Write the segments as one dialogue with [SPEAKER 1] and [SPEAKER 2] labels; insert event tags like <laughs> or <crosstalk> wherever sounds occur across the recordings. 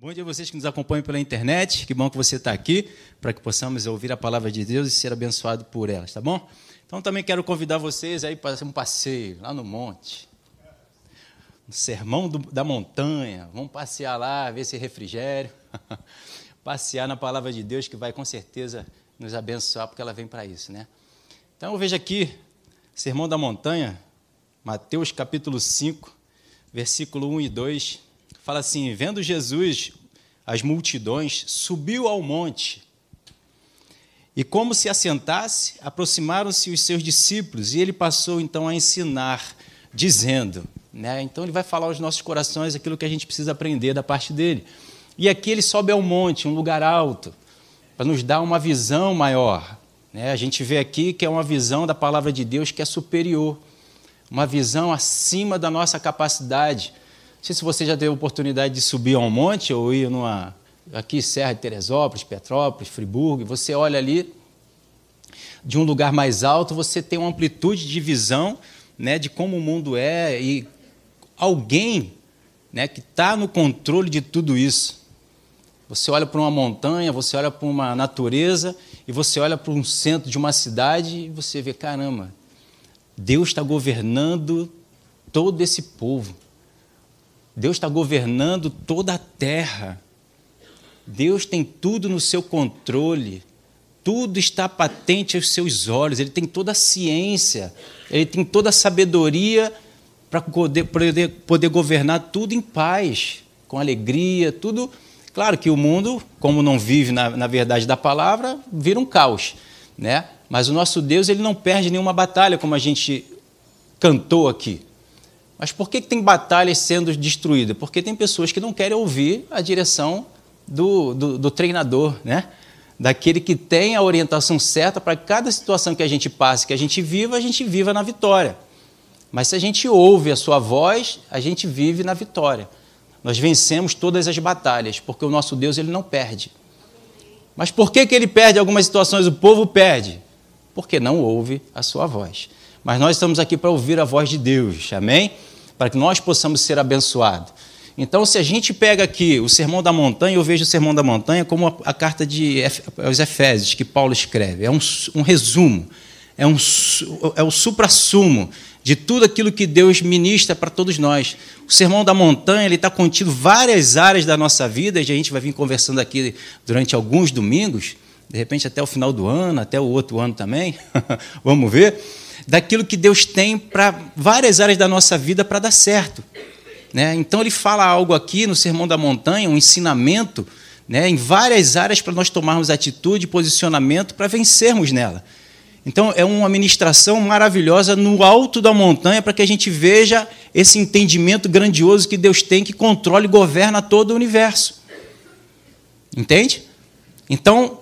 [SPEAKER 1] Bom dia a vocês que nos acompanham pela internet. Que bom que você está aqui para que possamos ouvir a palavra de Deus e ser abençoado por elas, tá bom? Então também quero convidar vocês aí para um passeio lá no monte. Um sermão do, da montanha. Vamos passear lá, ver esse refrigério. <laughs> passear na palavra de Deus que vai com certeza nos abençoar porque ela vem para isso, né? Então eu vejo aqui Sermão da Montanha, Mateus capítulo 5, versículo 1 e 2 fala assim: vendo Jesus as multidões, subiu ao monte. E como se assentasse, aproximaram-se os seus discípulos, e ele passou então a ensinar, dizendo: né? Então ele vai falar aos nossos corações aquilo que a gente precisa aprender da parte dele. E aqui ele sobe ao monte, um lugar alto, para nos dar uma visão maior. Né? A gente vê aqui que é uma visão da palavra de Deus que é superior, uma visão acima da nossa capacidade não sei se você já teve a oportunidade de subir a um monte ou ir numa. Aqui, Serra de Teresópolis, Petrópolis, Friburgo, você olha ali de um lugar mais alto, você tem uma amplitude de visão né, de como o mundo é e alguém né, que está no controle de tudo isso. Você olha para uma montanha, você olha para uma natureza e você olha para um centro de uma cidade e você vê: caramba, Deus está governando todo esse povo. Deus está governando toda a terra. Deus tem tudo no seu controle. Tudo está patente aos seus olhos. Ele tem toda a ciência. Ele tem toda a sabedoria para poder, poder, poder governar tudo em paz, com alegria, tudo. Claro que o mundo, como não vive na, na verdade da palavra, vira um caos, né? Mas o nosso Deus ele não perde nenhuma batalha, como a gente cantou aqui. Mas por que tem batalhas sendo destruídas? Porque tem pessoas que não querem ouvir a direção do, do, do treinador, né? daquele que tem a orientação certa para cada situação que a gente passe, que a gente viva, a gente viva na vitória. Mas se a gente ouve a sua voz, a gente vive na vitória. Nós vencemos todas as batalhas, porque o nosso Deus ele não perde. Mas por que, que ele perde algumas situações? O povo perde? Porque não ouve a sua voz. Mas nós estamos aqui para ouvir a voz de Deus, amém? Para que nós possamos ser abençoados. Então, se a gente pega aqui o Sermão da Montanha, eu vejo o Sermão da Montanha como a, a carta de, aos Efésios, que Paulo escreve. É um, um resumo, é, um, é o supra-sumo de tudo aquilo que Deus ministra para todos nós. O Sermão da Montanha ele está contido várias áreas da nossa vida, e a gente vai vir conversando aqui durante alguns domingos, de repente até o final do ano, até o outro ano também, <laughs> vamos ver daquilo que Deus tem para várias áreas da nossa vida para dar certo. Né? Então ele fala algo aqui no Sermão da Montanha, um ensinamento né, em várias áreas para nós tomarmos atitude posicionamento para vencermos nela. Então é uma ministração maravilhosa no alto da montanha para que a gente veja esse entendimento grandioso que Deus tem que controla e governa todo o universo. Entende? Então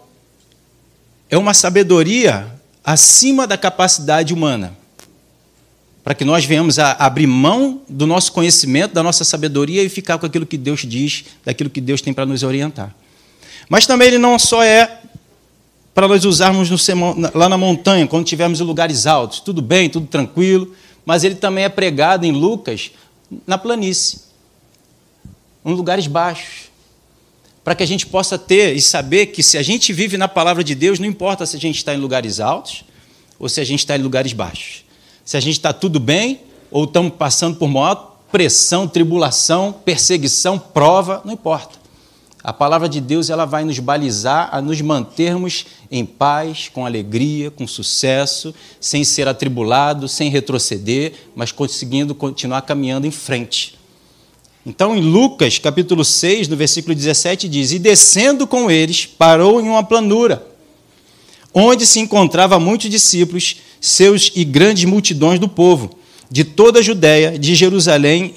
[SPEAKER 1] é uma sabedoria acima da capacidade humana, para que nós venhamos a abrir mão do nosso conhecimento, da nossa sabedoria e ficar com aquilo que Deus diz, daquilo que Deus tem para nos orientar. Mas também ele não só é para nós usarmos no, lá na montanha, quando estivermos em lugares altos, tudo bem, tudo tranquilo, mas ele também é pregado em Lucas na planície, em lugares baixos para que a gente possa ter e saber que se a gente vive na palavra de Deus, não importa se a gente está em lugares altos ou se a gente está em lugares baixos. Se a gente está tudo bem ou estamos passando por maior pressão, tribulação, perseguição, prova, não importa. A palavra de Deus ela vai nos balizar a nos mantermos em paz, com alegria, com sucesso, sem ser atribulado, sem retroceder, mas conseguindo continuar caminhando em frente. Então, em Lucas, capítulo 6, no versículo 17, diz: E descendo com eles, parou em uma planura, onde se encontrava muitos discípulos, seus e grandes multidões do povo, de toda a Judéia, de Jerusalém,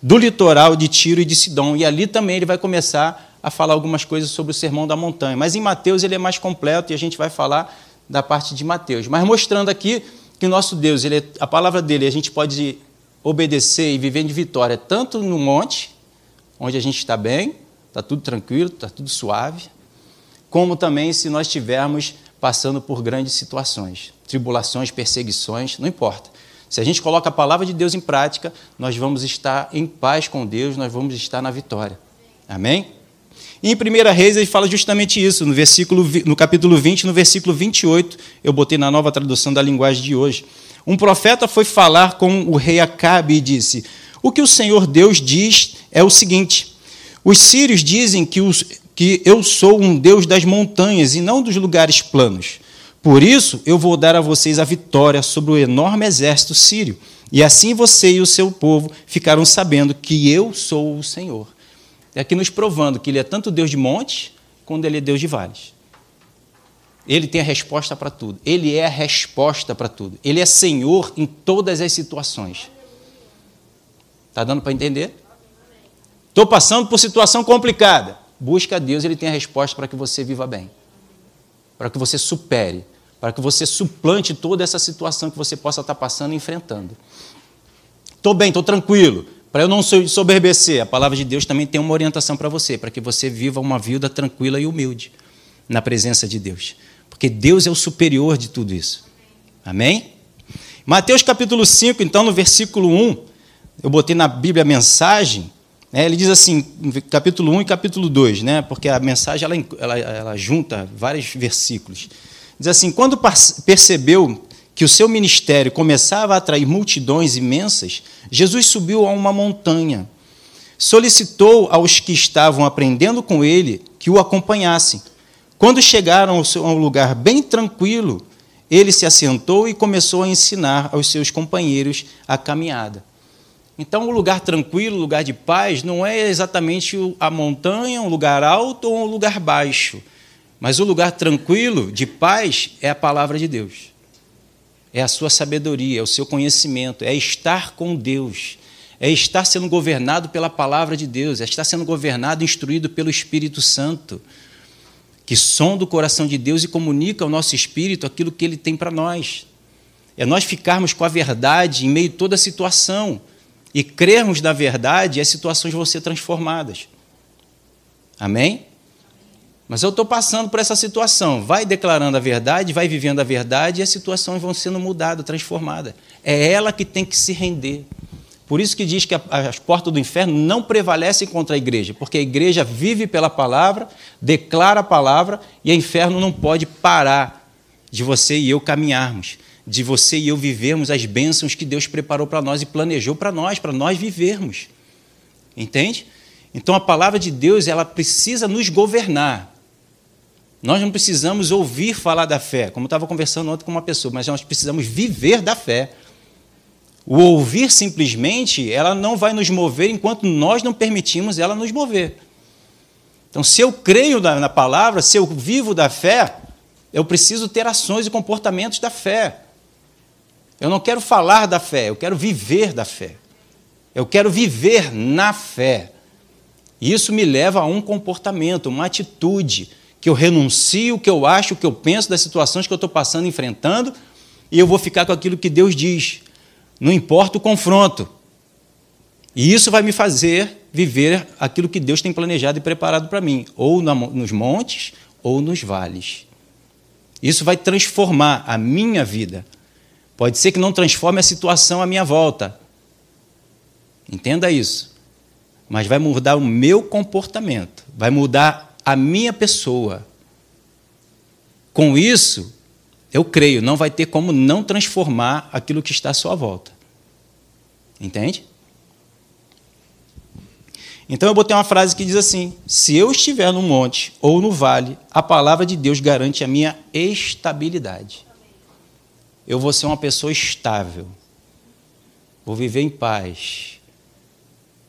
[SPEAKER 1] do litoral de Tiro e de Sidom. E ali também ele vai começar a falar algumas coisas sobre o Sermão da Montanha. Mas em Mateus ele é mais completo e a gente vai falar da parte de Mateus. Mas mostrando aqui que o nosso Deus, ele é, a palavra dele, a gente pode obedecer e viver de vitória, tanto no monte, onde a gente está bem, está tudo tranquilo, está tudo suave, como também se nós estivermos passando por grandes situações, tribulações, perseguições, não importa. Se a gente coloca a palavra de Deus em prática, nós vamos estar em paz com Deus, nós vamos estar na vitória. Amém? E em 1 Reis ele fala justamente isso, no, versículo, no capítulo 20, no versículo 28, eu botei na nova tradução da linguagem de hoje. Um profeta foi falar com o rei Acabe e disse: O que o Senhor Deus diz é o seguinte: os sírios dizem que, os, que eu sou um Deus das montanhas e não dos lugares planos. Por isso, eu vou dar a vocês a vitória sobre o enorme exército sírio. E assim você e o seu povo ficaram sabendo que eu sou o Senhor. É aqui nos provando que ele é tanto Deus de montes, quanto ele é Deus de vales. Ele tem a resposta para tudo. Ele é a resposta para tudo. Ele é Senhor em todas as situações. Está dando para entender? Estou passando por situação complicada. Busca a Deus, Ele tem a resposta para que você viva bem. Para que você supere. Para que você suplante toda essa situação que você possa estar passando e enfrentando. Estou bem, estou tranquilo. Para eu não soberbecer, a palavra de Deus também tem uma orientação para você, para que você viva uma vida tranquila e humilde na presença de Deus. Porque Deus é o superior de tudo isso. Amém? Mateus capítulo 5, então, no versículo 1, eu botei na Bíblia a mensagem, né, ele diz assim, capítulo 1 e capítulo 2, né, porque a mensagem ela, ela, ela junta vários versículos. Diz assim: quando percebeu que o seu ministério começava a atrair multidões imensas, Jesus subiu a uma montanha. Solicitou aos que estavam aprendendo com ele que o acompanhassem. Quando chegaram a um lugar bem tranquilo, ele se assentou e começou a ensinar aos seus companheiros a caminhada. Então, um lugar tranquilo, um lugar de paz, não é exatamente a montanha, um lugar alto ou um lugar baixo. Mas o lugar tranquilo, de paz, é a palavra de Deus é a sua sabedoria, é o seu conhecimento, é estar com Deus, é estar sendo governado pela palavra de Deus, é estar sendo governado, instruído pelo Espírito Santo, que sonda o coração de Deus e comunica ao nosso espírito aquilo que ele tem para nós. É nós ficarmos com a verdade em meio a toda a situação e crermos na verdade e as situações vão ser transformadas. Amém? Mas eu estou passando por essa situação. Vai declarando a verdade, vai vivendo a verdade e as situações vão sendo mudadas, transformadas. É ela que tem que se render. Por isso que diz que as portas do inferno não prevalecem contra a igreja, porque a igreja vive pela palavra, declara a palavra e o inferno não pode parar de você e eu caminharmos, de você e eu vivermos as bênçãos que Deus preparou para nós e planejou para nós, para nós vivermos. Entende? Então a palavra de Deus, ela precisa nos governar. Nós não precisamos ouvir falar da fé, como eu estava conversando ontem com uma pessoa, mas nós precisamos viver da fé. O ouvir simplesmente, ela não vai nos mover enquanto nós não permitimos ela nos mover. Então, se eu creio na, palavra, se eu vivo da fé, eu preciso ter ações e comportamentos da fé. Eu não quero falar da fé, eu quero viver da fé. Eu quero viver na fé. Isso me leva a um comportamento, uma atitude que eu renuncio o que eu acho, o que eu penso das situações que eu estou passando, enfrentando, e eu vou ficar com aquilo que Deus diz. Não importa o confronto. E isso vai me fazer viver aquilo que Deus tem planejado e preparado para mim, ou nos montes ou nos vales. Isso vai transformar a minha vida. Pode ser que não transforme a situação à minha volta. Entenda isso. Mas vai mudar o meu comportamento, vai mudar a minha pessoa. Com isso, eu creio, não vai ter como não transformar aquilo que está à sua volta. Entende? Então eu botei uma frase que diz assim: Se eu estiver no monte ou no vale, a palavra de Deus garante a minha estabilidade. Eu vou ser uma pessoa estável. Vou viver em paz.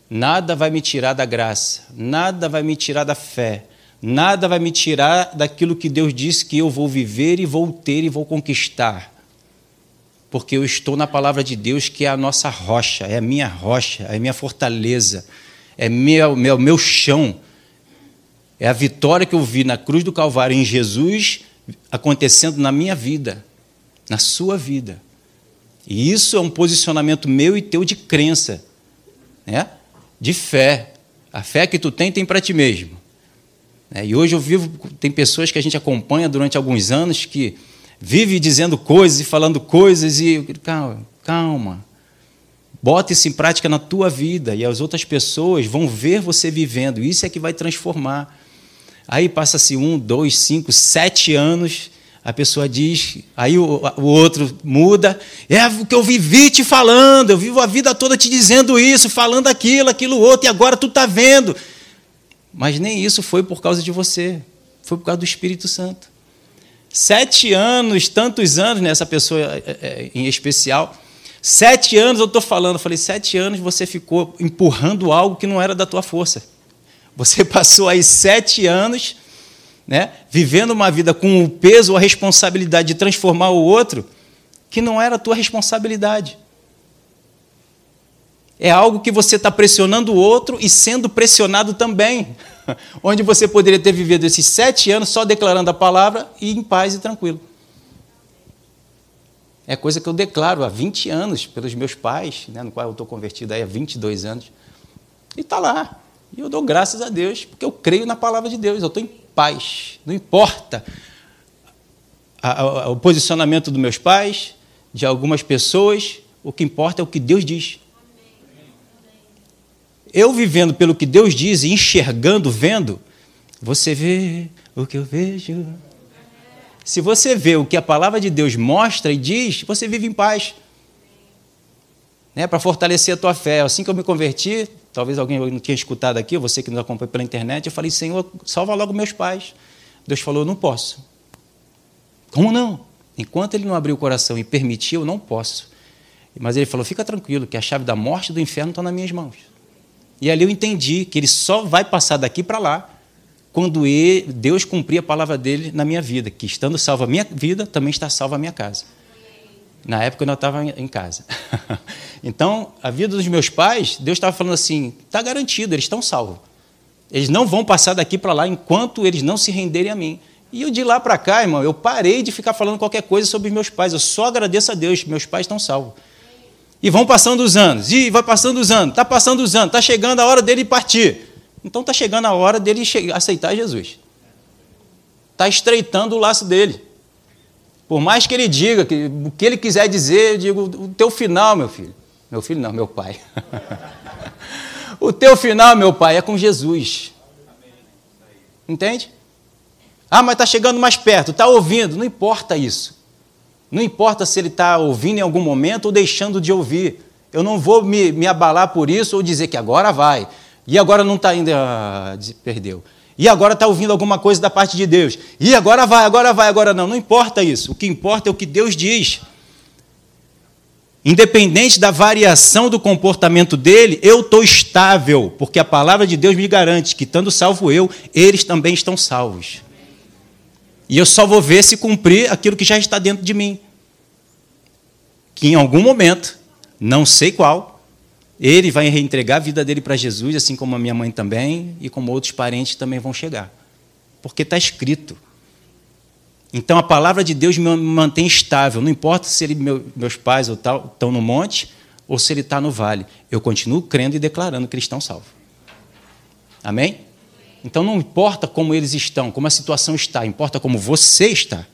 [SPEAKER 1] Nada vai me tirar da graça, nada vai me tirar da fé, Nada vai me tirar daquilo que Deus disse que eu vou viver e vou ter e vou conquistar. Porque eu estou na palavra de Deus, que é a nossa rocha, é a minha rocha, é a minha fortaleza, é meu, meu, meu chão. É a vitória que eu vi na cruz do Calvário em Jesus acontecendo na minha vida, na sua vida. E isso é um posicionamento meu e teu de crença, né? de fé. A fé que tu tem, tem para ti mesmo. É, e hoje eu vivo, tem pessoas que a gente acompanha durante alguns anos que vive dizendo coisas e falando coisas e calma, calma. Bota isso em prática na tua vida e as outras pessoas vão ver você vivendo. Isso é que vai transformar. Aí passa-se um, dois, cinco, sete anos, a pessoa diz, aí o, o, outro muda, é o que eu vivi te falando, eu vivo a vida toda te dizendo isso, falando aquilo, aquilo outro, e agora tu está vendo. Mas nem isso foi por causa de você, foi por causa do Espírito Santo. Sete anos, tantos anos nessa pessoa é, é, em especial, sete anos eu estou falando, falei, sete anos você ficou empurrando algo que não era da tua força. Você <laughs> passou aí sete anos né, vivendo uma vida com o peso a responsabilidade de transformar o outro, que não era a tua responsabilidade. É algo que você está pressionando o outro e sendo pressionado também. <laughs> Onde você poderia ter vivido esses sete anos só declarando a palavra e em paz e tranquilo. É coisa que eu declaro há 20 anos pelos meus pais, né, no qual eu estou convertido há 22 anos. E está lá. E eu dou graças a Deus, porque eu creio na palavra de Deus. Eu estou em paz. Não importa o posicionamento dos meus pais, de algumas pessoas, o que importa é o que Deus diz. Eu vivendo pelo que Deus diz e enxergando, vendo, você vê o que eu vejo. Se você vê o que a palavra de Deus mostra e diz, você vive em paz. Né, para fortalecer a tua fé. Assim que eu me converti, talvez alguém não tinha escutado aqui, você que nos acompanha pela internet, eu falei, Senhor, salva logo meus pais. Deus falou, não posso. Como não? Enquanto ele não abriu o coração e permitiu, eu não posso. Mas ele falou, fica tranquilo, que a chave da morte e do inferno está nas minhas mãos. E ali eu entendi que ele só vai passar daqui para lá quando ele, Deus cumprir a palavra dele na minha vida, que estando salva a minha vida, também está salva a minha casa. Na época eu não estava em casa. <laughs> então, a vida dos meus pais, Deus estava falando assim: está garantido, eles estão salvos. Eles não vão passar daqui para lá enquanto eles não se renderem a mim. E eu de lá para cá, irmão, eu parei de ficar falando qualquer coisa sobre meus pais. Eu só agradeço a Deus, meus pais estão salvos. E vão passando os anos, e vai passando os anos, está passando os anos, está chegando a hora dele partir. Então está chegando a hora dele aceitar Jesus. Está estreitando o laço dele. Por mais que ele diga que, o que ele quiser dizer, eu digo, o teu final, meu filho. Meu filho não, meu pai. <laughs> o teu final, meu pai, é com Jesus. Entende? Ah, mas está chegando mais perto, está ouvindo. Não importa isso. Não importa se ele está ouvindo em algum momento ou deixando de ouvir. Eu não vou me, me abalar por isso ou dizer que agora vai. E agora não está indo. Ah, perdeu. E agora está ouvindo alguma coisa da parte de Deus. E agora vai, agora vai, agora não. Não importa isso. O que importa é o que Deus diz. Independente da variação do comportamento dele, eu estou estável, porque a palavra de Deus me garante que, estando salvo eu, eles também estão salvos. E eu só vou ver se cumprir aquilo que já está dentro de mim. Que em algum momento, não sei qual, ele vai reentregar a vida dele para Jesus, assim como a minha mãe também, e como outros parentes também vão chegar. Porque está escrito. Então a palavra de Deus me mantém estável. Não importa se ele, meu, meus pais ou tal estão no monte ou se ele está no vale. Eu continuo crendo e declarando que eles estão salvos. Amém? Então não importa como eles estão, como a situação está, importa como você está.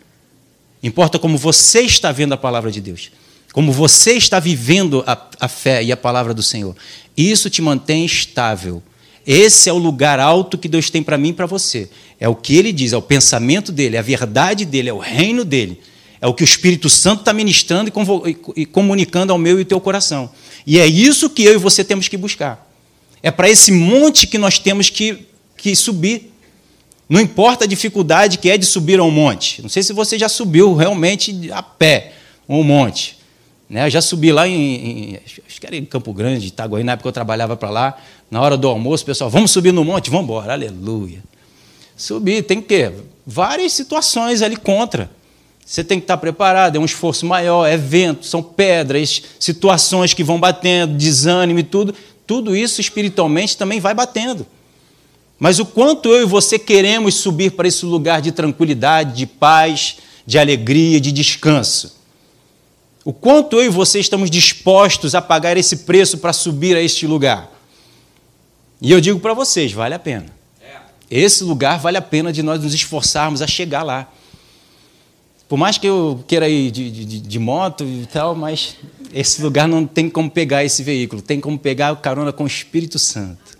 [SPEAKER 1] Importa como você está vendo a palavra de Deus como você está vivendo a, a fé e a palavra do Senhor. Isso te mantém estável. Esse é o lugar alto que Deus tem para mim e para você. É o que ele diz, é o pensamento dele, é a verdade dele, é o reino dele. É o que o Espírito Santo está ministrando e comunicando ao meu e ao teu coração. E é isso que eu e você temos que buscar. É para esse monte que nós temos que, que subir. Não importa a dificuldade que é de subir ao monte. Não sei se você já subiu realmente a pé um monte. Né? Eu já subi lá em, em, acho que era em Campo Grande, Itaguaí, na época eu trabalhava para lá. Na hora do almoço, pessoal, vamos subir no monte? Vamos embora, aleluia. Subir, tem que várias situações ali contra. Você tem que estar preparado, é um esforço maior, é vento, são pedras, situações que vão batendo, desânimo e tudo. Tudo isso espiritualmente também vai batendo. Mas o quanto eu e você queremos subir para esse lugar de tranquilidade, de paz, de alegria, de descanso. O quanto eu e você estamos dispostos a pagar esse preço para subir a este lugar? E eu digo para vocês, vale a pena. Esse lugar vale a pena de nós nos esforçarmos a chegar lá. Por mais que eu queira ir de, de, de, moto e tal, mas esse lugar não tem como pegar esse veículo, tem como pegar o carona com o Espírito Santo.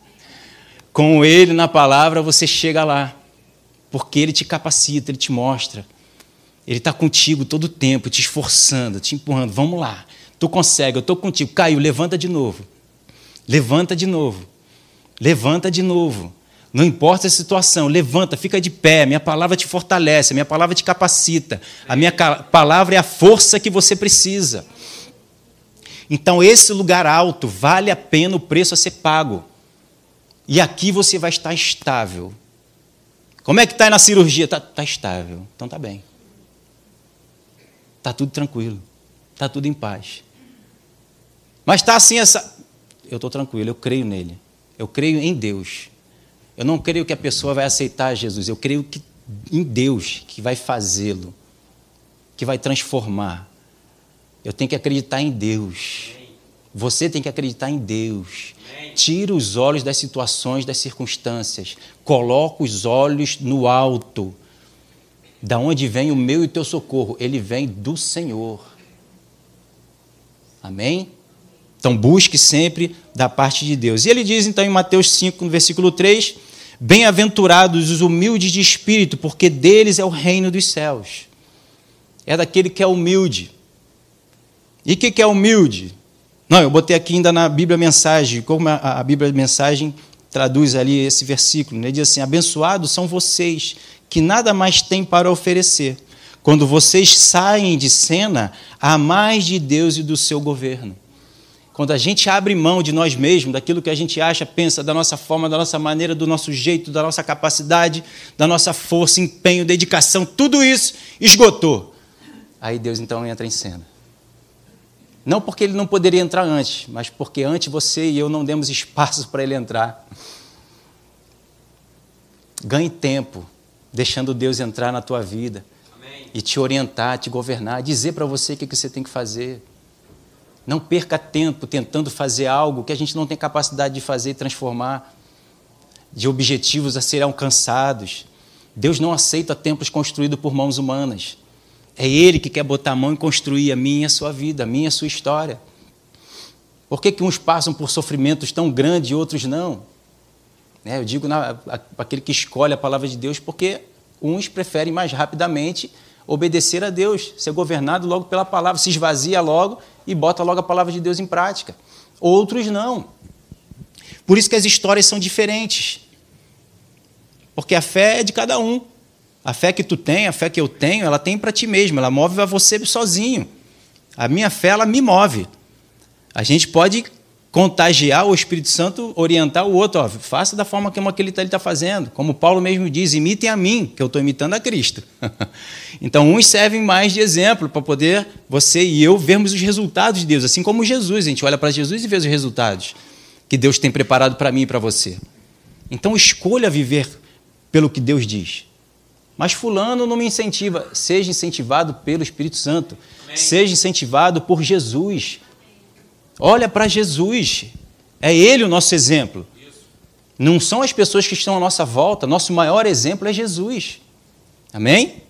[SPEAKER 1] Com ele na palavra você chega lá. Porque Ele te capacita, Ele te mostra. Ele está contigo todo o tempo, te esforçando, te empurrando. Vamos lá, tu consegue, eu estou contigo. Caiu, levanta de novo. Levanta de novo. Levanta de novo. Não importa a situação, levanta, fica de pé. Minha palavra te fortalece, a minha palavra te capacita. A minha palavra é a força que você precisa. Então, esse lugar alto vale a pena o preço a ser pago. E aqui você vai estar estável. Como é que está na cirurgia? Está tá estável. Então está bem. Está tudo tranquilo. Está tudo em paz. Mas está assim essa. Eu estou tranquilo, eu creio nele. Eu creio em Deus. Eu não creio que a pessoa vai aceitar Jesus. Eu creio que em Deus que vai fazê-lo, que vai transformar. Eu tenho que acreditar em Deus. Você tem que acreditar em Deus. Tira os olhos das situações, das circunstâncias. Coloca os olhos no alto. Da onde vem o meu e o teu socorro? Ele vem do Senhor. Amém? Então busque sempre da parte de Deus. E ele diz então em Mateus 5, no versículo 3: Bem-aventurados os humildes de espírito, porque deles é o reino dos céus. É daquele que é humilde. E o que, que é humilde? Não, eu botei aqui ainda na Bíblia Mensagem, como a, Bíblia Mensagem traduz ali esse versículo. Ele né? diz assim: Abençoados são vocês que nada mais têm para oferecer, quando vocês saem de cena a mais de Deus e do seu governo. Quando a gente abre mão de nós mesmos, daquilo que a gente acha, pensa, da nossa forma, da nossa maneira, do nosso jeito, da nossa capacidade, da nossa força, empenho, dedicação, tudo isso esgotou. Aí Deus então entra em cena. Não porque ele não poderia entrar antes, mas porque antes você e eu não demos espaço <laughs> para ele entrar. Ganhe tempo, deixando Deus entrar na tua vida Amém. e te orientar, te governar, dizer para você o que você tem que fazer. Não perca tempo tentando fazer algo que a gente não tem capacidade de fazer e transformar, de objetivos a serem alcançados. Deus não aceita templos construídos por mãos humanas. É Ele que quer botar a mão e construir a minha e a sua vida, a minha e a sua história. Por que, que uns passam por sofrimentos tão grandes e outros não? É, eu digo na, aquele que escolhe a palavra de Deus, porque uns preferem mais rapidamente obedecer a Deus, ser governado logo pela palavra, se esvazia logo e bota logo a palavra de Deus em prática. Outros não. Por isso que as histórias são diferentes. Porque a fé é de cada um. A fé que tu tem, a fé que eu tenho, ela tem para ti mesmo, ela move a você sozinho. A minha fé, ela me move. A gente pode contagiar o Espírito Santo, orientar o outro, ó, faça da forma como aquele está tá fazendo. Como Paulo mesmo diz, imitem a mim, que eu estou imitando a Cristo. <laughs> então, uns servem mais de exemplo para poder você e eu vermos os resultados de Deus, assim como Jesus. A gente olha para Jesus e vê os resultados que Deus tem preparado para mim e para você. Então, escolha viver pelo que Deus diz. Mas fulano não me incentiva. Seja incentivado pelo Espírito Santo. Amém. Seja incentivado por Jesus. Olha para Jesus. É Ele o nosso exemplo. Não são as pessoas que estão à nossa volta. Nosso maior exemplo é Jesus. Amém?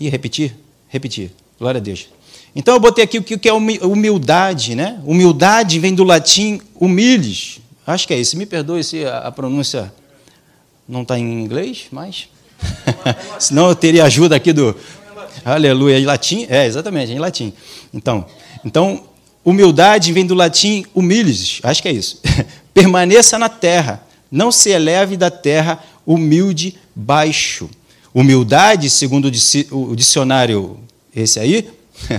[SPEAKER 1] E repetir? Repetir. Glória a Deus. Então eu botei aqui o que é humildade, né? Humildade vem do latim humiles. Acho que é isso. Me perdoe se a pronúncia não está em inglês, mas. <laughs> Senão eu teria ajuda aqui do, Aleluia. Em latim? É, exatamente, em latim. Então, então humildade vem do latim humilis, acho que é isso. <laughs> Permaneça na terra, não se eleve da terra, humilde, baixo. Humildade, segundo o dicionário esse aí,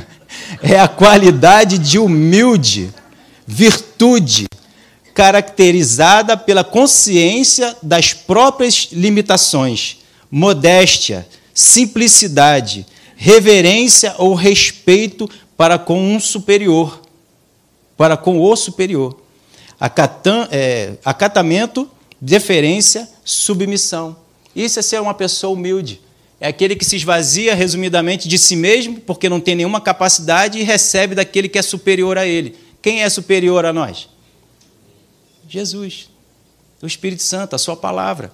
[SPEAKER 1] <laughs> é a qualidade de humilde, virtude, caracterizada pela consciência das próprias limitações, modéstia, simplicidade, reverência ou respeito para com um superior, para com o superior. Acatan, é, acatamento, deferência, submissão. Isso é ser uma pessoa humilde. É aquele que se esvazia, resumidamente, de si mesmo, porque não tem nenhuma capacidade, e recebe daquele que é superior a ele. Quem é superior a nós? Jesus, o Espírito Santo, a Sua palavra.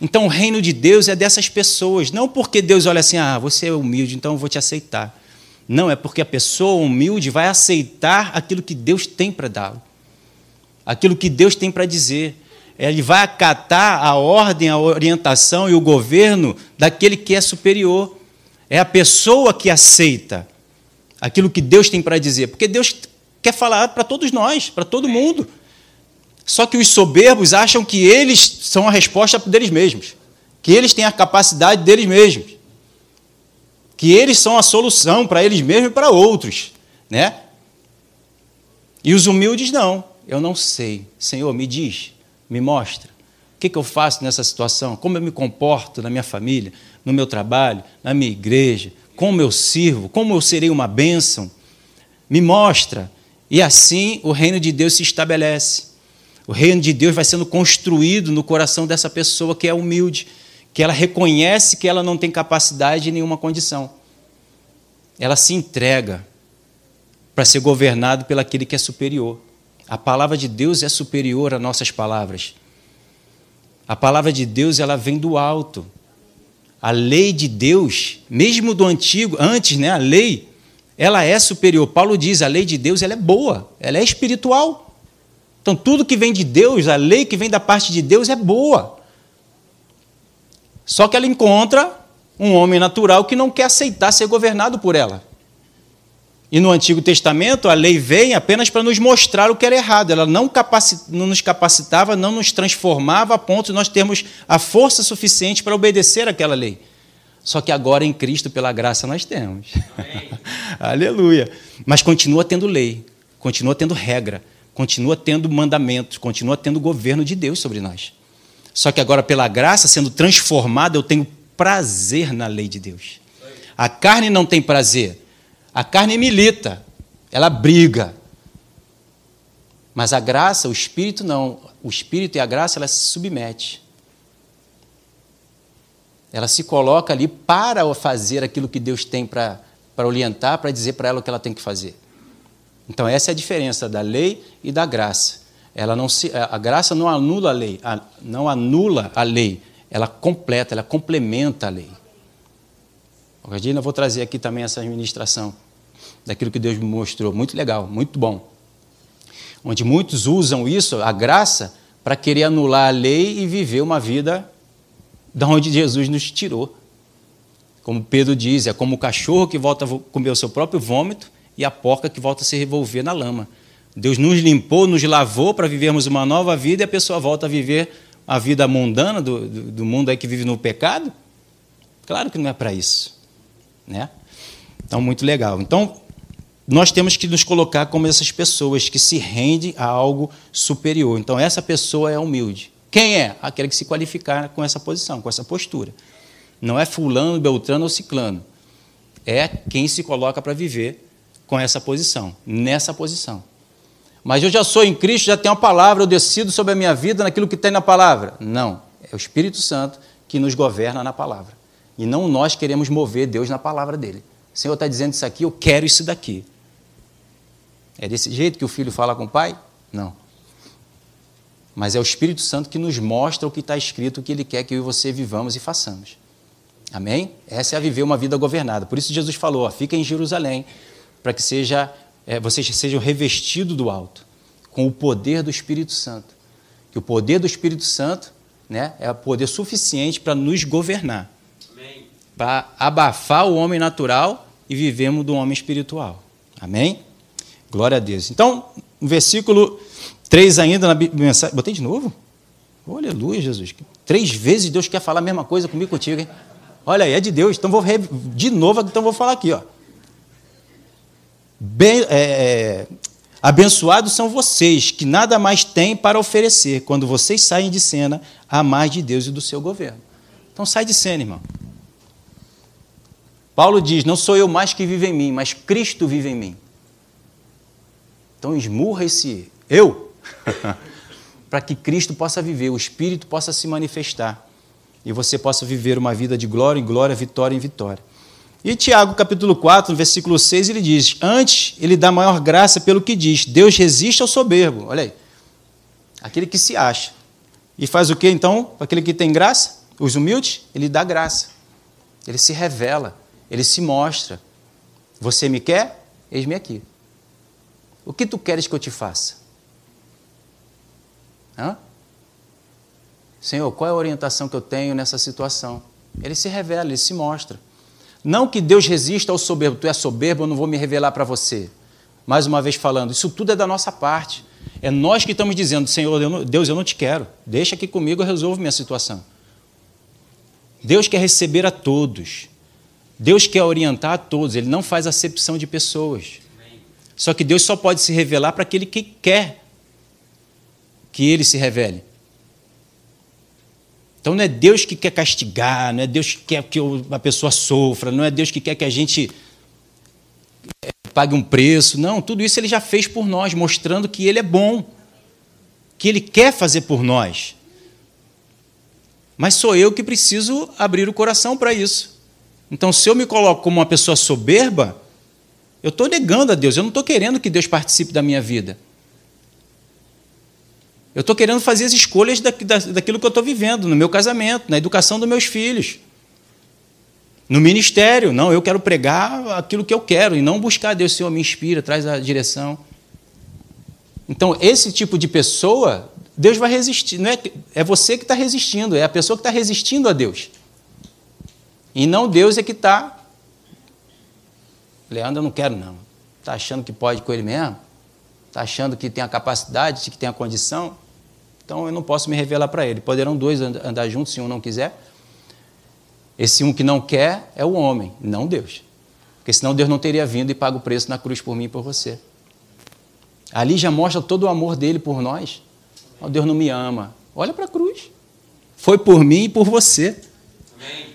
[SPEAKER 1] Então o reino de Deus é dessas pessoas, não porque Deus olha assim, ah, você é humilde, então eu vou te aceitar. Não, é porque a pessoa humilde vai aceitar aquilo que Deus tem para dar, aquilo que Deus tem para dizer. ele vai acatar a ordem, a orientação e o governo daquele que é superior. É a pessoa que aceita aquilo que Deus tem para dizer, porque Deus quer falar para todos nós, para todo mundo. Só que os soberbos acham que eles são a resposta deles mesmos, que eles têm a capacidade deles mesmos, que eles são a solução para eles mesmos e para outros, né? E os humildes não. Eu não sei. Senhor, me diz, me mostra. O que, que eu faço nessa situação? Como eu me comporto na minha família, no meu trabalho, na minha igreja? Como eu sirvo? Como eu serei uma bênção? Me mostra. E assim o reino de Deus se estabelece. O reino de Deus vai sendo construído no coração dessa pessoa que é humilde, que ela reconhece que ela não tem capacidade em nenhuma condição. Ela se entrega para ser governado pelo aquele que é superior. A palavra de Deus é superior a nossas palavras. A palavra de Deus ela vem do alto. A lei de Deus, mesmo do antigo, antes, né, a lei, ela é superior. Paulo diz, a lei de Deus ela é boa, ela é espiritual. Então, tudo que vem de Deus, a lei que vem da parte de Deus é boa. Só que ela encontra um homem natural que não quer aceitar ser governado por ela. E no Antigo Testamento, a lei vem apenas para nos mostrar o que era errado. Ela não, não, nos capacitava, não nos transformava a ponto de nós termos a força suficiente para obedecer aquela lei. Só que agora em Cristo, pela graça, nós temos. <laughs> Aleluia. Mas continua tendo lei, continua tendo regra, continua tendo mandamentos, continua tendo governo de Deus sobre nós. Só que agora, pela graça, sendo transformado, eu tenho prazer na lei de Deus. A carne não tem prazer. A carne milita, ela briga. Mas a graça, o espírito não. O espírito e a graça, ela se submete. Ela se coloca ali para fazer aquilo que Deus tem para orientar, para dizer para ela o que ela tem que fazer. Então, essa é a diferença da lei e da graça. Ela não se, a graça não anula a lei, não anula a lei, ela completa, ela complementa a lei. Hoje eu vou trazer aqui também essa administração daquilo que Deus me mostrou. Muito legal, muito bom. Onde muitos usam isso, a graça, para querer anular a lei e viver uma vida da onde Jesus nos tirou. Como Pedro diz, é como o cachorro que volta a comer o seu próprio vômito e a porca que volta a se revolver na lama. Deus nos limpou, nos lavou para vivermos uma nova vida e a pessoa volta a viver a vida mundana do, do, do mundo aí que vive no pecado? Claro que não é para isso. Né? Então, muito legal. Então, nós temos que nos colocar como essas pessoas que se rendem a algo superior. Então, essa pessoa é humilde. Quem é? Aquele que se qualificar com essa posição, com essa postura. Não é fulano, beltrano ou ciclano. É quem se coloca para viver com essa posição, nessa posição. Mas eu já sou em Cristo, já tenho a palavra, eu decido sobre a minha vida naquilo que tem na palavra. Não, é o Espírito Santo que nos governa na palavra. E não nós queremos mover Deus na palavra dele. O Senhor está dizendo isso aqui, eu quero isso daqui. É desse jeito que o filho fala com o pai? Não. Mas é o Espírito Santo que nos mostra o que está escrito, o que ele quer que eu e você vivamos e façamos. Amém? Essa é a viver uma vida governada. Por isso Jesus falou: ó, fica em Jerusalém, para que seja, é, vocês sejam revestidos do alto, com o poder do Espírito Santo. Que o poder do Espírito Santo né, é o poder suficiente para nos governar, para abafar o homem natural e vivemos do homem espiritual. Amém? Glória a Deus. Então, no versículo 3 ainda na mensagem. Botei de novo? Oh, aleluia, Jesus. Três vezes Deus quer falar a mesma coisa comigo contigo, hein? Olha aí, é de Deus. Então vou de novo, então vou falar aqui, ó. Bem, é, é, abençoados são vocês, que nada mais têm para oferecer quando vocês saem de cena a mais de Deus e do seu governo. Então sai de cena, irmão. Paulo diz: Não sou eu mais que vive em mim, mas Cristo vive em mim. Então esmurra esse eu, <laughs> para que Cristo possa viver, o Espírito possa se manifestar e você possa viver uma vida de glória em glória, vitória em vitória. E Tiago, capítulo 4, no versículo 6, ele diz: Antes, ele dá maior graça pelo que diz: Deus resiste ao soberbo. Olha aí. Aquele que se acha. E faz o que então? Aquele que tem graça? Os humildes? Ele dá graça. Ele se revela. Ele se mostra. Você me quer? Eis-me aqui. O que tu queres que eu te faça? Hã? Senhor, qual é a orientação que eu tenho nessa situação? Ele se revela, ele se mostra. Não que Deus resista ao soberbo, tu é soberbo, eu não vou me revelar para você. Mais uma vez falando, isso tudo é da nossa parte. É nós que estamos dizendo, Senhor, eu não, Deus, eu não te quero. Deixa aqui comigo, eu resolvo minha situação. Deus quer receber a todos. Deus quer orientar a todos. Ele não faz acepção de pessoas. Só que Deus só pode se revelar para aquele que quer que ele se revele. Então não é Deus que quer castigar, não é Deus que quer que a pessoa sofra, não é Deus que quer que a gente é, pague um preço. Não, tudo isso ele já fez por nós, mostrando que ele é bom, que ele quer fazer por nós. Mas sou eu que preciso abrir o coração para isso. Então, se eu me coloco como uma pessoa soberba, eu estou negando a Deus, eu não estou querendo que Deus participe da minha vida. Eu estou querendo fazer as escolhas da, da, daquilo que eu estou vivendo, no meu casamento, na educação dos meus filhos, no ministério. Não, eu quero pregar aquilo que eu quero e não buscar Deus, Senhor, me inspira, traz a direção. Então, esse tipo de pessoa, Deus vai resistir. Não é, é você que está resistindo, é a pessoa que está resistindo a Deus. E não Deus é que está. Leandro, eu não quero, não. Está achando que pode com ele mesmo? Está achando que tem a capacidade, que tem a condição? Então eu não posso me revelar para ele. Poderão dois andar juntos se um não quiser. Esse um que não quer é o homem, não Deus. Porque senão Deus não teria vindo e pago o preço na cruz por mim e por você. Ali já mostra todo o amor dele por nós. Oh, Deus não me ama. Olha para a cruz. Foi por mim e por você. Amém.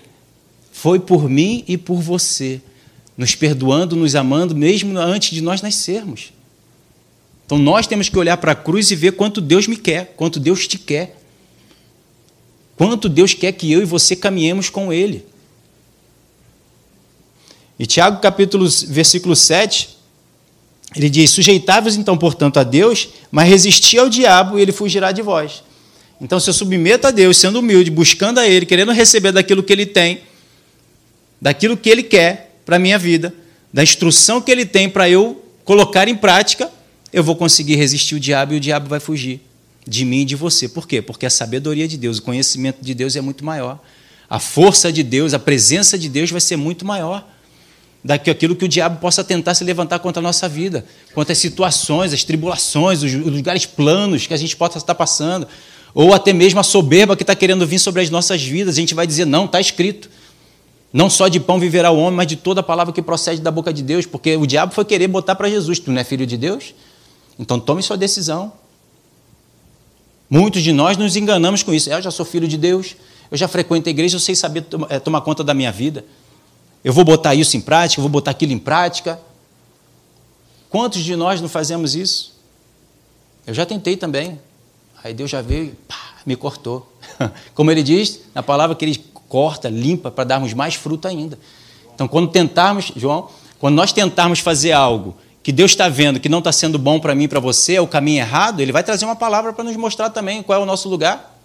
[SPEAKER 1] Foi por mim e por você. Nos perdoando, nos amando, mesmo antes de nós nascermos. Então nós temos que olhar para a cruz e ver quanto Deus me quer, quanto Deus te quer. Quanto Deus quer que eu e você caminhemos com Ele. E Tiago, capítulo, versículo 7, ele diz: Sujeitáveis então, portanto, a Deus, mas resisti ao diabo e ele fugirá de vós. Então, se eu submeto a Deus, sendo humilde, buscando a Ele, querendo receber daquilo que Ele tem, daquilo que Ele quer para a minha vida, da instrução que Ele tem para eu colocar em prática, eu vou conseguir resistir o diabo e o diabo vai fugir de mim e de você. Por quê? Porque a sabedoria de Deus, o conhecimento de Deus é muito maior. A força de Deus, a presença de Deus vai ser muito maior do que aquilo que o diabo possa tentar se levantar contra a nossa vida, contra as situações, as tribulações, os lugares planos que a gente possa estar passando, ou até mesmo a soberba que está querendo vir sobre as nossas vidas. A gente vai dizer: não, está escrito. Não só de pão viverá o homem, mas de toda a palavra que procede da boca de Deus, porque o diabo foi querer botar para Jesus: tu não é filho de Deus? Então tome sua decisão. Muitos de nós nos enganamos com isso. Eu já sou filho de Deus, eu já frequento a igreja, eu sei saber eh, tomar conta da minha vida. Eu vou botar isso em prática, eu vou botar aquilo em prática. Quantos de nós não fazemos isso? Eu já tentei também. Aí Deus já veio e pá, me cortou. <laughs> Como ele diz na palavra que ele corta, limpa, para darmos mais fruto ainda. Então, quando tentarmos, João, quando nós tentarmos fazer algo que Deus está vendo que não está sendo bom para mim e para você, é o caminho errado, Ele vai trazer uma palavra para nos mostrar também qual é o nosso lugar.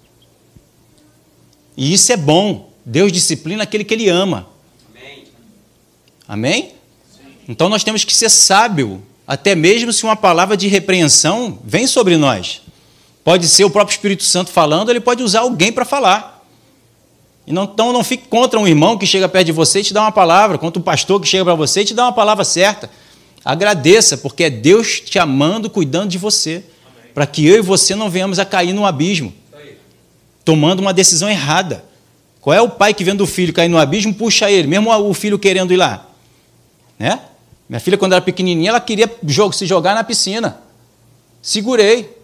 [SPEAKER 1] E isso é bom. Deus disciplina aquele que Ele ama. Amém? Amém? Então nós temos que ser sábio, até mesmo se uma palavra de repreensão vem sobre nós. Pode ser o próprio Espírito Santo falando, ele pode usar alguém para falar. Então não fique contra um irmão que chega perto de você e te dá uma palavra, contra um pastor que chega para você e te dá uma palavra certa. Agradeça, porque é Deus te amando, cuidando de você, para que eu e você não venhamos a cair no abismo, tomando uma decisão errada. Qual é o pai que vendo o filho cair no abismo, puxa ele, mesmo o filho querendo ir lá? Né? Minha filha, quando era pequenininha, ela queria se jogar na piscina. Segurei.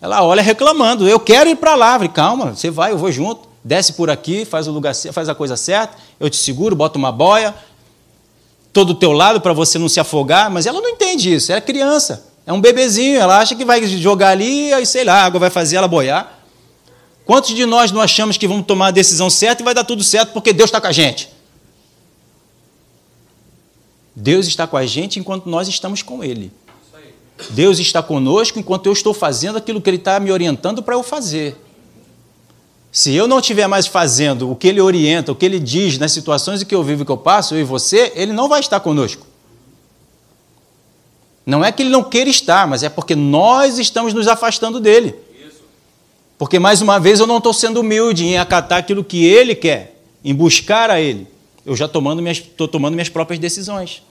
[SPEAKER 1] Ela olha reclamando, eu quero ir para lá. Falei, calma, você vai, eu vou junto. Desce por aqui, faz, o lugar, faz a coisa certa, eu te seguro, boto uma boia, todo o teu lado para você não se afogar, mas ela não entende isso, ela é criança, é um bebezinho, ela acha que vai jogar ali, aí sei lá, a água vai fazer ela boiar. Quantos de nós não achamos que vamos tomar a decisão certa e vai dar tudo certo porque Deus está com a gente? Deus está com a gente enquanto nós estamos com Ele. Deus está conosco enquanto eu estou fazendo aquilo que Ele está me orientando para eu fazer. Se eu não estiver mais fazendo o que ele orienta, o que ele diz nas situações em que eu vivo e que eu passo, eu e você, ele não vai estar conosco. Não é que ele não queira estar, mas é porque nós estamos nos afastando dele. Porque, mais uma vez, eu não estou sendo humilde em acatar aquilo que ele quer, em buscar a ele. Eu já estou tomando, minhas, tomando minhas próprias decisões.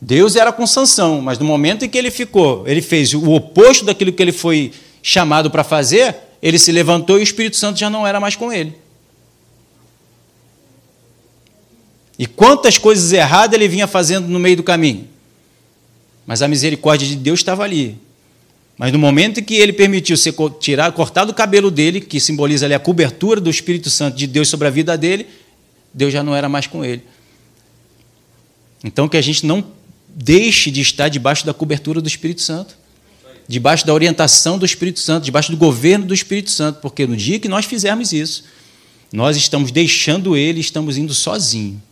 [SPEAKER 1] Deus era com sanção, mas no momento em que ele ficou, ele fez o oposto daquilo que ele foi chamado para fazer, ele se levantou e o Espírito Santo já não era mais com ele. E quantas coisas erradas ele vinha fazendo no meio do caminho. Mas a misericórdia de Deus estava ali. Mas no momento em que ele permitiu ser tirar, cortado o cabelo dele, que simboliza ali a cobertura do Espírito Santo de Deus sobre a vida dele, Deus já não era mais com ele. Então que a gente não deixe de estar debaixo da cobertura do Espírito Santo, debaixo da orientação do Espírito Santo, debaixo do governo do Espírito Santo, porque no dia que nós fizermos isso, nós estamos deixando ele, estamos indo sozinho.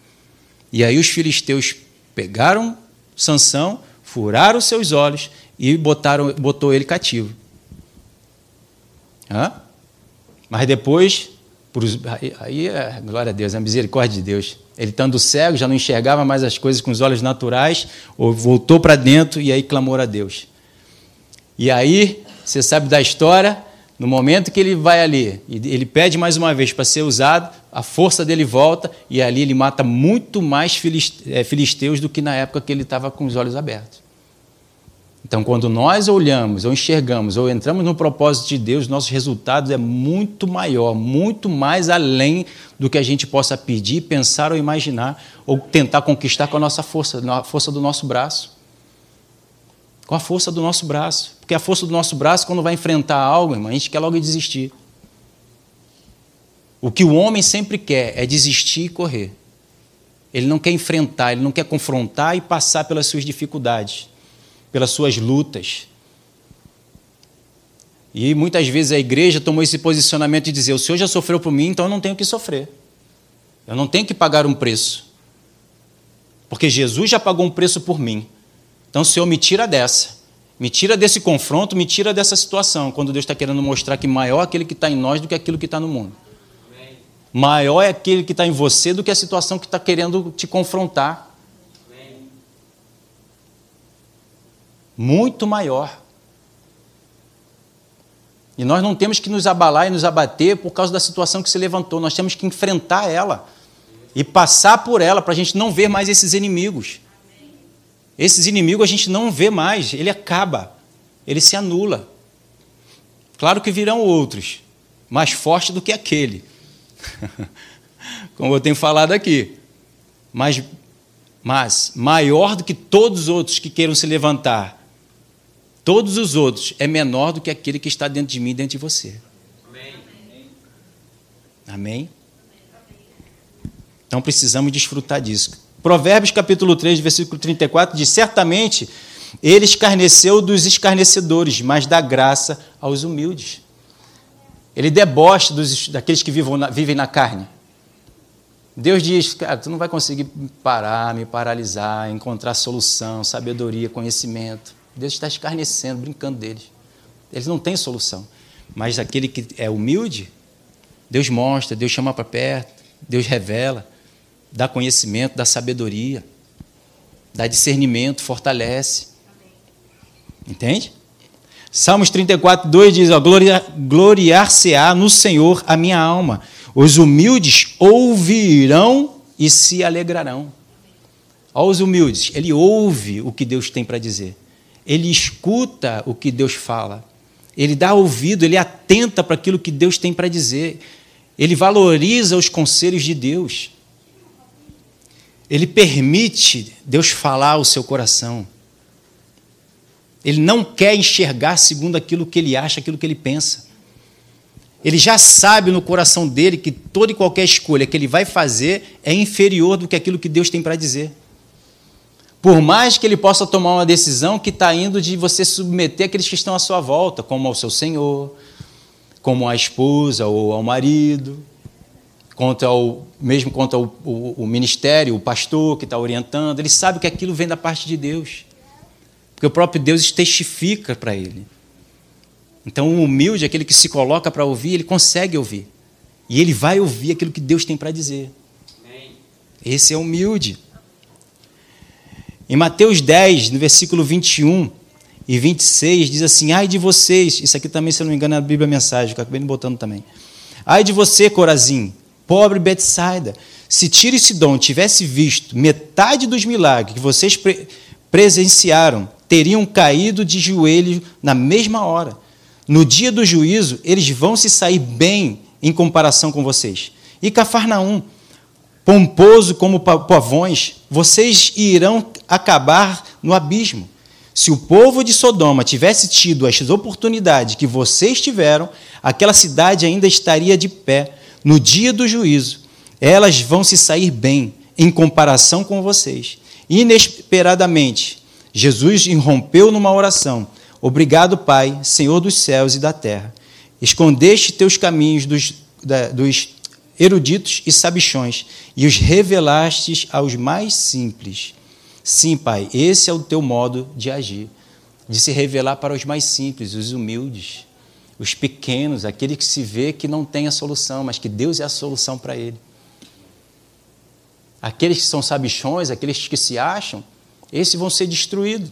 [SPEAKER 1] E aí os filisteus pegaram Sansão, furaram seus olhos e botaram, botou ele cativo. Hã? Mas depois, por, aí, é, glória a Deus, é a misericórdia de Deus. Ele estando cego, já não enxergava mais as coisas com os olhos naturais, voltou para dentro e aí clamou a Deus. E aí, você sabe da história, no momento que ele vai ali, ele pede mais uma vez para ser usado, a força dele volta e ali ele mata muito mais é, filisteus do que na época que ele estava com os olhos abertos. Então, quando nós olhamos, ou enxergamos, ou entramos no propósito de Deus, nossos resultados é muito maior, muito mais além do que a gente possa pedir, pensar ou imaginar, ou tentar conquistar com a nossa força, a força do nosso braço. Com a força do nosso braço. Porque a força do nosso braço, quando vai enfrentar algo, irmão, a gente quer logo desistir. O que o homem sempre quer é desistir e correr. Ele não quer enfrentar, ele não quer confrontar e passar pelas suas dificuldades pelas suas lutas. E muitas vezes a igreja tomou esse posicionamento de dizer: o Senhor já sofreu por mim, então eu não tenho que sofrer. Eu não tenho que pagar um preço. Porque Jesus já pagou um preço por mim. Então Senhor me tira dessa. Me tira desse confronto, me tira dessa situação, quando Deus está querendo mostrar que maior é aquele que está em nós do que aquilo que está no mundo. Maior é aquele que está em você do que a situação que está querendo te confrontar. muito maior. E nós não temos que nos abalar e nos abater por causa da situação que se levantou, nós temos que enfrentar ela e passar por ela para a gente não ver mais esses inimigos. Esses inimigos a gente não vê mais, ele acaba, ele se anula. Claro que virão outros, mais fortes do que aquele, <laughs> como eu tenho falado aqui, mas, mas maior do que todos os outros que queiram se levantar todos os outros é menor do que aquele que está dentro de mim, dentro de você. Amém? Amém? Então precisamos desfrutar disso. Provérbios capítulo 3, versículo 34 diz: Certamente ele escarneceu dos escarnecedores, mas dá graça aos humildes. Ele debocha dos, daqueles que vivem na, vivem na carne. Deus diz, cara, tu não vai conseguir parar, me paralisar, encontrar solução, sabedoria, conhecimento. Deus está escarnecendo, brincando deles. Eles não têm solução. Mas aquele que é humilde, Deus mostra, Deus chama para perto, Deus revela, dá conhecimento, dá sabedoria, dá discernimento, fortalece. Entende? Salmos 34, 2 diz: Gloriar-se-á no Senhor a minha alma. Os humildes ouvirão e se alegrarão. Olha os humildes, ele ouve o que Deus tem para dizer ele escuta o que Deus fala, ele dá ouvido, ele atenta para aquilo que Deus tem para dizer, ele valoriza os conselhos de Deus, ele permite Deus falar ao seu coração. Ele não quer enxergar segundo aquilo que ele acha, aquilo que ele pensa. Ele já sabe no coração dele que toda e qualquer escolha que ele vai fazer é inferior do que aquilo que Deus tem para dizer. Por mais que ele possa tomar uma decisão que está indo de você submeter aqueles que estão à sua volta, como ao seu senhor, como à esposa ou ao marido, contra o, mesmo contra o, o, o ministério, o pastor que está orientando, ele sabe que aquilo vem da parte de Deus. Porque o próprio Deus testifica para ele. Então, o humilde, aquele que se coloca para ouvir, ele consegue ouvir. E ele vai ouvir aquilo que Deus tem para dizer. Esse é humilde. Em Mateus 10, no versículo 21, e 26 diz assim: Ai de vocês, isso aqui também, se não me engano, é a Bíblia Mensagem, que eu acabei botando também. Ai de você, Corazim, pobre Betsaida, se Tiro e Sidom tivesse visto metade dos milagres que vocês pre presenciaram, teriam caído de joelho na mesma hora. No dia do juízo, eles vão se sair bem em comparação com vocês. E Cafarnaum, pomposo como pavões, vocês irão acabar no abismo. Se o povo de Sodoma tivesse tido as oportunidades que vocês tiveram, aquela cidade ainda estaria de pé no dia do juízo. Elas vão se sair bem em comparação com vocês. Inesperadamente, Jesus irrompeu numa oração. Obrigado, Pai, Senhor dos céus e da terra. Escondeste teus caminhos dos, da, dos eruditos e sabichões e os revelastes aos mais simples. Sim, Pai, esse é o teu modo de agir, de se revelar para os mais simples, os humildes, os pequenos, aquele que se vê que não tem a solução, mas que Deus é a solução para ele. Aqueles que são sabichões, aqueles que se acham, esses vão ser destruídos,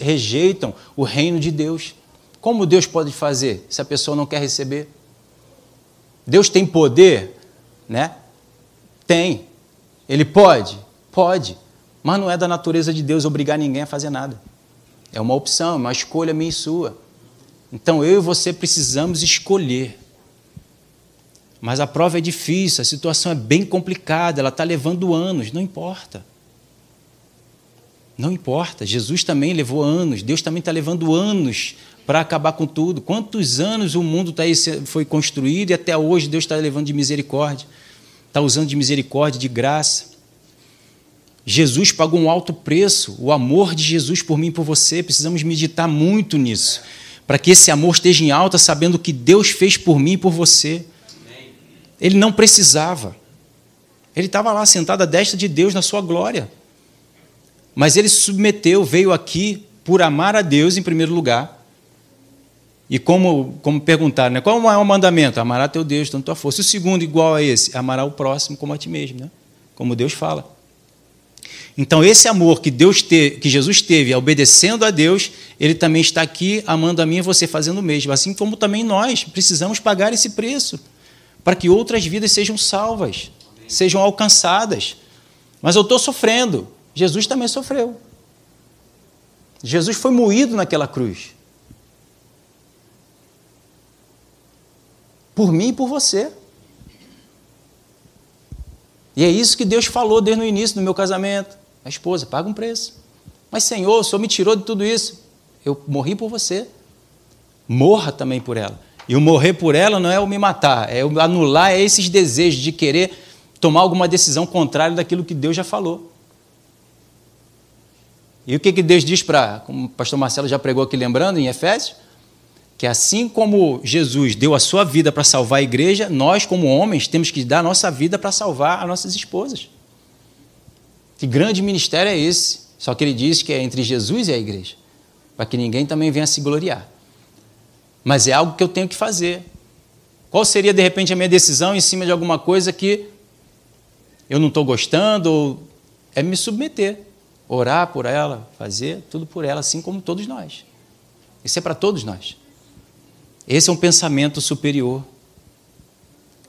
[SPEAKER 1] rejeitam o reino de Deus. Como Deus pode fazer se a pessoa não quer receber? Deus tem poder, né? Tem. Ele pode? Pode. Mas não é da natureza de Deus obrigar ninguém a fazer nada. É uma opção, é uma escolha minha e sua. Então eu e você precisamos escolher. Mas a prova é difícil, a situação é bem complicada, ela está levando anos, não importa. Não importa, Jesus também levou anos, Deus também está levando anos para acabar com tudo. Quantos anos o mundo tá aí, foi construído e até hoje Deus está levando de misericórdia, está usando de misericórdia, de graça. Jesus pagou um alto preço, o amor de Jesus por mim e por você. Precisamos meditar muito nisso, para que esse amor esteja em alta, sabendo que Deus fez por mim e por você. Ele não precisava. Ele estava lá sentado à destra de Deus na sua glória. Mas ele se submeteu, veio aqui por amar a Deus em primeiro lugar. E como, como perguntaram, né? qual é o maior mandamento? Amará teu Deus, tanto tua força. E o segundo, igual a esse, amará o próximo como a ti mesmo, né? como Deus fala. Então, esse amor que Deus teve, que Jesus teve, obedecendo a Deus, ele também está aqui amando a mim e você fazendo o mesmo. Assim como também nós precisamos pagar esse preço para que outras vidas sejam salvas, sejam alcançadas. Mas eu estou sofrendo. Jesus também sofreu. Jesus foi moído naquela cruz. Por mim e por você. E é isso que Deus falou desde o início do meu casamento. A esposa, paga um preço. Mas, Senhor, o Senhor me tirou de tudo isso. Eu morri por você. Morra também por ela. E o morrer por ela não é o me matar, é o anular esses desejos de querer tomar alguma decisão contrária daquilo que Deus já falou. E o que, que Deus diz para, como o pastor Marcelo já pregou aqui lembrando em Efésios? Que assim como Jesus deu a sua vida para salvar a igreja, nós, como homens, temos que dar a nossa vida para salvar as nossas esposas. Que grande ministério é esse? Só que ele diz que é entre Jesus e a igreja, para que ninguém também venha se gloriar. Mas é algo que eu tenho que fazer. Qual seria, de repente, a minha decisão em cima de alguma coisa que eu não estou gostando? Ou é me submeter, orar por ela, fazer tudo por ela, assim como todos nós. Isso é para todos nós. Esse é um pensamento superior.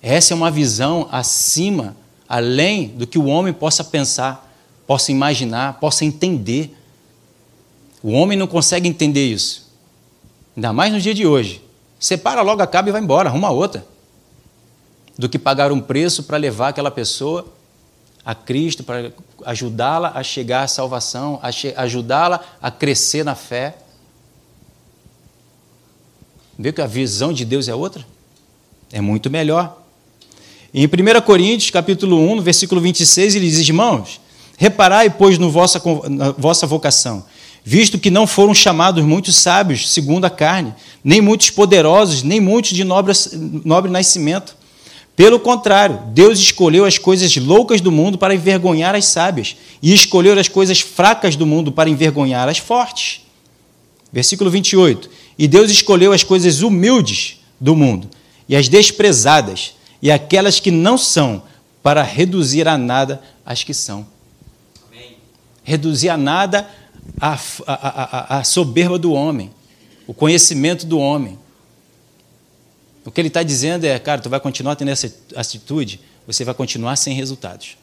[SPEAKER 1] Essa é uma visão acima, além do que o homem possa pensar possa imaginar, possa entender. O homem não consegue entender isso. Ainda mais no dia de hoje. Separa logo a cabo e vai embora, arruma outra. Do que pagar um preço para levar aquela pessoa a Cristo, para ajudá-la a chegar à salvação, ajudá-la a crescer na fé. Vê que a visão de Deus é outra? É muito melhor. Em 1 Coríntios, capítulo 1, versículo 26, ele diz, irmãos, Reparai, pois, no vossa, na vossa vocação, visto que não foram chamados muitos sábios, segundo a carne, nem muitos poderosos, nem muitos de nobre, nobre nascimento. Pelo contrário, Deus escolheu as coisas loucas do mundo para envergonhar as sábias, e escolheu as coisas fracas do mundo para envergonhar as fortes. Versículo 28. E Deus escolheu as coisas humildes do mundo, e as desprezadas, e aquelas que não são, para reduzir a nada as que são reduzir a nada a, a, a, a soberba do homem, o conhecimento do homem. O que ele está dizendo é, cara, tu vai continuar tendo essa atitude, você vai continuar sem resultados.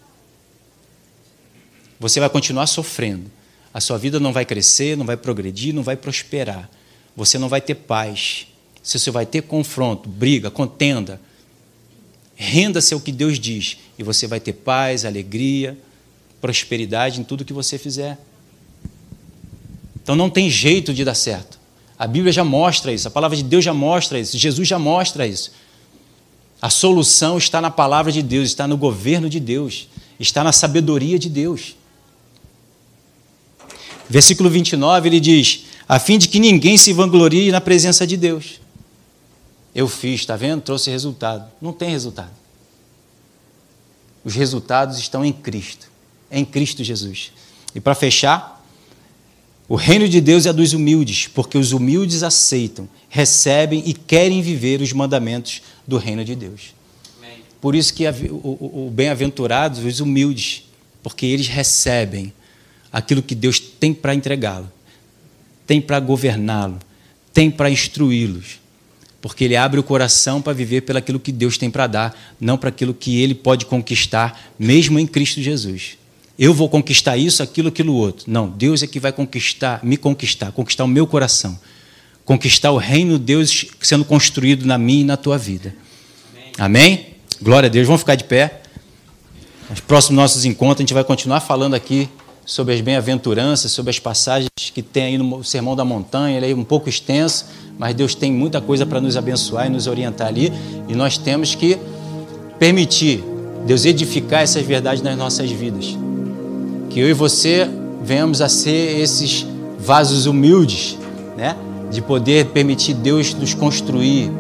[SPEAKER 1] Você vai continuar sofrendo. A sua vida não vai crescer, não vai progredir, não vai prosperar. Você não vai ter paz. Você vai ter confronto, briga, contenda. Renda-se ao que Deus diz e você vai ter paz, alegria, prosperidade em tudo que você fizer. Então não tem jeito de dar certo. A Bíblia já mostra isso, a palavra de Deus já mostra isso, Jesus já mostra isso. A solução está na palavra de Deus, está no governo de Deus, está na sabedoria de Deus. Versículo 29 ele diz: a fim de que ninguém se vanglorie na presença de Deus. Eu fiz, está vendo? Trouxe resultado. Não tem resultado. Os resultados estão em Cristo, em Cristo Jesus. E para fechar, o reino de Deus é dos humildes, porque os humildes aceitam, recebem e querem viver os mandamentos do reino de Deus. Amém. Por isso que o, bem-aventurados, os humildes, porque eles recebem aquilo que Deus tem para entregá-lo, tem para governá-lo, tem para instruí-los. Porque ele abre o coração para viver pelo aquilo que Deus tem para dar, não para aquilo que ele pode conquistar, mesmo em Cristo Jesus eu vou conquistar isso, aquilo, aquilo outro. Não, Deus é que vai conquistar, me conquistar, conquistar o meu coração. Conquistar o reino de Deus sendo construído na minha e na tua vida. Amém? Amém? Glória a Deus. Vamos ficar de pé. Nos próximos nossos encontros, a gente vai continuar falando aqui sobre as bem-aventuranças, sobre as passagens que tem aí no Sermão da Montanha. Ele é um pouco extenso, mas Deus tem muita coisa para nos abençoar e nos orientar ali. E nós temos que permitir Deus edificar essas verdades nas nossas vidas. Que eu e você venhamos a ser esses vasos humildes, né? De poder permitir Deus nos construir,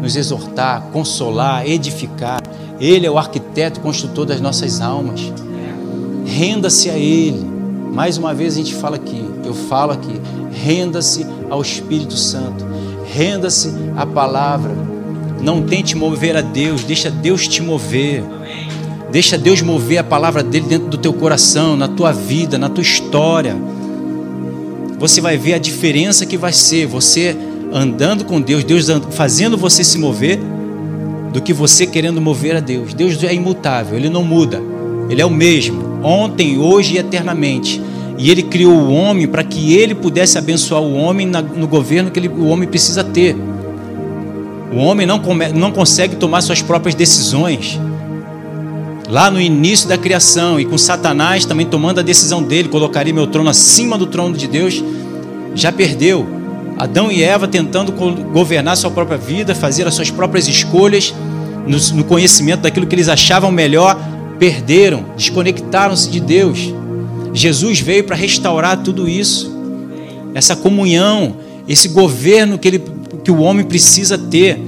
[SPEAKER 1] nos exortar, consolar, edificar. Ele é o arquiteto construtor das nossas almas. Renda-se a Ele. Mais uma vez a gente fala aqui, eu falo aqui, renda-se ao Espírito Santo, renda-se à palavra. Não tente mover a Deus, deixa Deus te mover. Deixa Deus mover a palavra dele dentro do teu coração, na tua vida, na tua história. Você vai ver a diferença que vai ser você andando com Deus, Deus fazendo você se mover, do que você querendo mover a Deus. Deus é imutável, ele não muda. Ele é o mesmo, ontem, hoje e eternamente. E ele criou o homem para que ele pudesse abençoar o homem no governo que ele, o homem precisa ter. O homem não, come, não consegue tomar suas próprias decisões lá no início da criação e com Satanás também tomando a decisão dele, colocaria meu trono acima do trono de Deus, já perdeu. Adão e Eva tentando governar sua própria vida, fazer as suas próprias escolhas, no, conhecimento daquilo que eles achavam melhor, perderam, desconectaram-se de Deus. Jesus veio para restaurar tudo isso, essa comunhão, esse governo que, ele, que o homem precisa ter,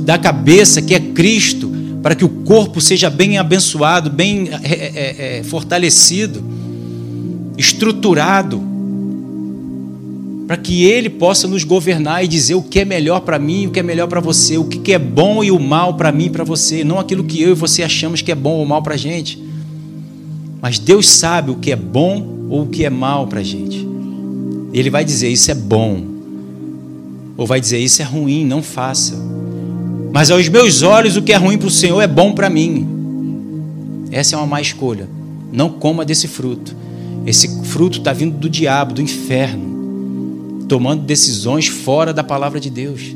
[SPEAKER 1] da cabeça, que é Cristo, para que o corpo seja bem abençoado, bem é, é, fortalecido, estruturado, para que Ele possa nos governar e dizer o que é melhor para mim, o que é melhor para você, o que é bom e o mal para mim e para você, não aquilo que eu e você achamos que é bom ou mal para a gente. Mas Deus sabe o que é bom ou o que é mal para a gente. Ele vai dizer isso é bom, ou vai dizer isso é ruim, não faça. Mas aos meus olhos, o que é ruim para o Senhor é bom para mim. Essa é uma má escolha. Não coma desse fruto. Esse fruto está vindo do diabo, do inferno, tomando decisões fora da palavra de Deus.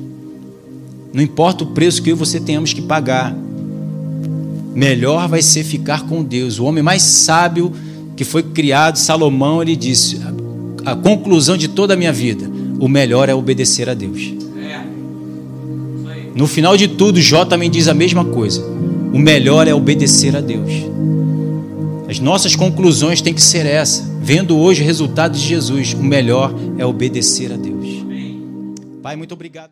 [SPEAKER 1] Não importa o preço que eu e você tenhamos que pagar, melhor vai ser ficar com Deus. O homem mais sábio que foi criado, Salomão, ele disse: a conclusão de toda a minha vida, o melhor é obedecer a Deus. No final de tudo, Jó também diz a mesma coisa. O melhor é obedecer a Deus. As nossas conclusões têm que ser essa. Vendo hoje o resultado de Jesus, o melhor é obedecer a Deus. Pai, muito obrigado.